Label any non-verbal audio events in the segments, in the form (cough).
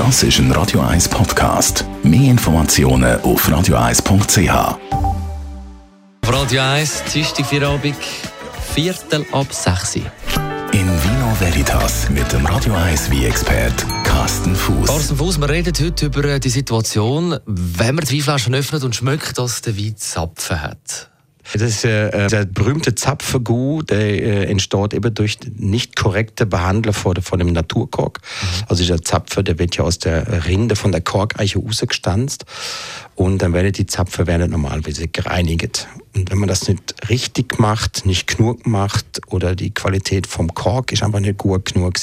Das ist ein Radio 1 Podcast. Mehr Informationen auf radio1.ch. Auf Radio 1, Dienstag für Abend, Viertel ab 6 Uhr. In Vino Veritas mit dem Radio 1 wie expert Carsten Fuß. Carsten Fuß, wir reden heute über äh, die Situation, wenn man die Weinflaschen öffnet und schmeckt, dass der Wein Zapfen hat. Das ist äh, der berühmte Zapfergut, der äh, entsteht eben durch nicht korrekte Behandlung von, von dem Naturkork. Mhm. Also dieser Zapfer, der wird ja aus der Rinde von der Korkeiche rausgestanzt und dann werden die Zapfer werden normalerweise gereinigt. Und wenn man das nicht richtig macht, nicht genug macht oder die Qualität vom Kork ist einfach nicht gut genug,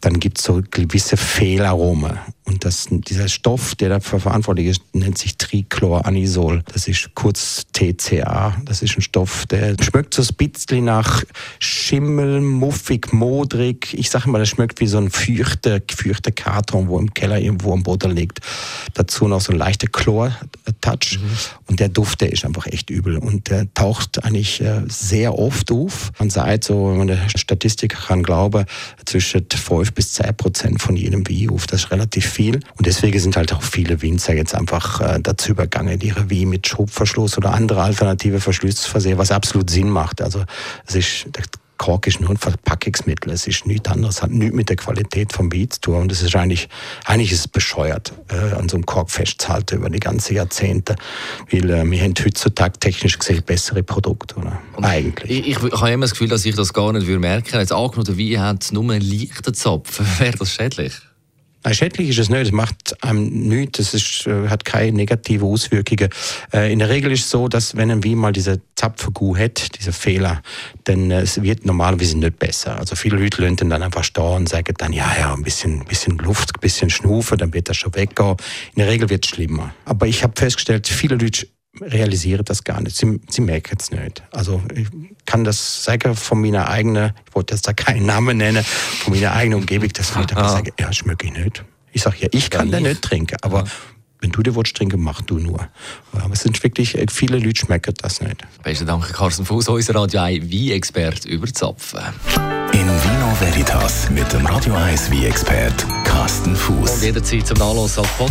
dann gibt es so gewisse Fehlaromen. Und das, dieser Stoff, der dafür verantwortlich ist, nennt sich Trichloranisol. Das ist kurz TCA. Das ist ein Stoff, der schmeckt so ein bisschen nach Schimmel, muffig, modrig. Ich sage mal, das schmeckt wie so ein feuchter, gefeuchter Karton, wo im Keller irgendwo am Boden liegt. Dazu noch so ein leichter Chlor-Touch. Mhm. Und der Duft, der ist einfach echt übel. Und der taucht eigentlich äh, sehr oft auf. Man sagt so, wenn man der Statistik kann glauben, zwischen 5 bis 10 Prozent von jedem Wein auf. Das ist relativ viel viel. Und deswegen sind halt auch viele Winzer jetzt einfach äh, dazu übergangen, ihre wie mit Schubverschluss oder andere alternative Verschlüsse zu versehen, was absolut Sinn macht. Also es ist, der Kork ist nur ein Verpackungsmittel. Es ist nichts anderes, hat nichts mit der Qualität vom Wein zu tun. Und es ist eigentlich, eigentlich ist es bescheuert, äh, an so einem Kork festzuhalten über die ganzen Jahrzehnte. Weil äh, wir haben heutzutage technisch gesehen bessere Produkte, oder? Eigentlich. Ich, ich, ich habe immer das Gefühl, dass ich das gar nicht merken würde. Jetzt angenommen, der Wein hat nur einen leichten Zapfen. (laughs) Wäre das schädlich? Nein, schädlich ist es nicht. Es macht einem nichts. Es ist, äh, hat keine negativen Auswirkungen. Äh, in der Regel ist es so, dass wenn ein Wein mal diese Zapfergu hat, diese Fehler, dann äh, es wird normalerweise nicht besser. Also viele Leute lassen dann einfach stehen und sagen dann, ja, ja, ein bisschen, bisschen Luft, ein bisschen Schnufen, dann wird das schon weggehen. In der Regel wird es schlimmer. Aber ich habe festgestellt, viele Leute realisieren das gar nicht. Sie, sie merken es nicht. Also ich kann das sagen von meiner eigenen, ich wollte jetzt da keinen Namen nennen, von meiner eigenen Umgebung, dass Leute ah. sagen, ja, schmecke ich nicht. Ich sage ja, ich kann den nicht trinken, aber ja. wenn du dir willst trinken, mach du nur. Aber es sind wirklich, äh, viele Leute schmecken das nicht. Besten Dank, Carsten Fuß, unser Radio 1 Wie-Expert über Zapfen. In Vino Veritas mit dem Radio 1 Wie-Expert Carsten Fuß. Und jederzeit zum Nachlassen als